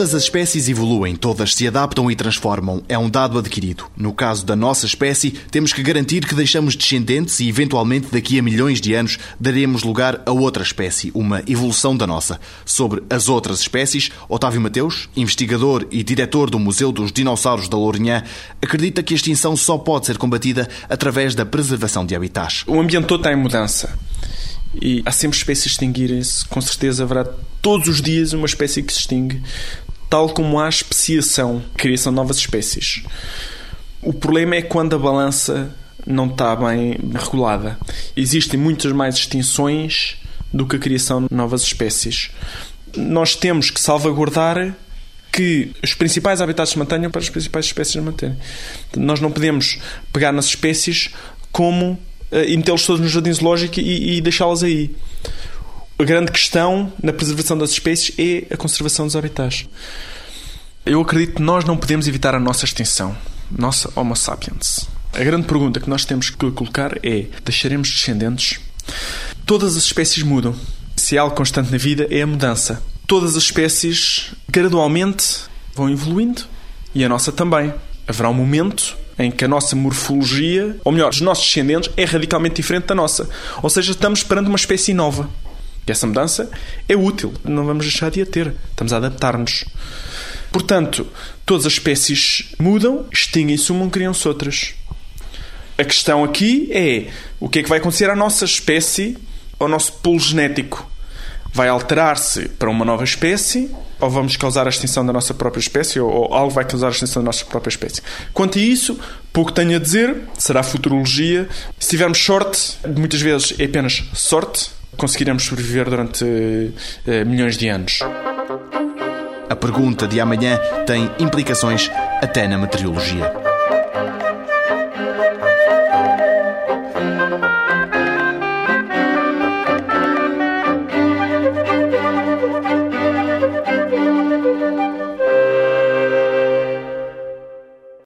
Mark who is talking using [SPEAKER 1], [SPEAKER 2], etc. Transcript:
[SPEAKER 1] Todas as espécies evoluem, todas se adaptam e transformam. É um dado adquirido. No caso da nossa espécie, temos que garantir que deixamos descendentes e, eventualmente, daqui a milhões de anos, daremos lugar a outra espécie, uma evolução da nossa. Sobre as outras espécies, Otávio Mateus, investigador e diretor do Museu dos Dinossauros da Lourinhã, acredita que a extinção só pode ser combatida através da preservação de habitats.
[SPEAKER 2] O ambiente todo está em mudança. E há sempre espécies extinguirem-se. Com certeza haverá todos os dias uma espécie que se extingue, tal como há especiação, criação de novas espécies. O problema é quando a balança não está bem regulada. Existem muitas mais extinções do que a criação de novas espécies. Nós temos que salvaguardar que os principais habitats se mantenham para as principais espécies se manterem. Nós não podemos pegar nas espécies como e metê-los todos no jardim zoológico e, e deixá-las aí. A grande questão na preservação das espécies é a conservação dos habitats. Eu acredito que nós não podemos evitar a nossa extinção, nossa Homo sapiens. A grande pergunta que nós temos que colocar é: deixaremos descendentes? Todas as espécies mudam. Se há algo constante na vida é a mudança. Todas as espécies gradualmente vão evoluindo e a nossa também. Haverá um momento em que a nossa morfologia, ou melhor, os nossos descendentes, é radicalmente diferente da nossa. Ou seja, estamos esperando uma espécie nova. E essa mudança é útil, não vamos deixar de a ter. Estamos a adaptar-nos. Portanto, todas as espécies mudam, extinguem-se uma, criam-se outras. A questão aqui é o que é que vai acontecer à nossa espécie, ao nosso polo genético. Vai alterar-se para uma nova espécie ou vamos causar a extinção da nossa própria espécie, ou, ou, algo vai causar a extinção da nossa própria espécie. Quanto a isso, pouco tenho a dizer, será futurologia. Se tivermos sorte, muitas vezes é apenas sorte, conseguiremos sobreviver durante uh, milhões de anos.
[SPEAKER 1] A pergunta de amanhã tem implicações até na meteorologia.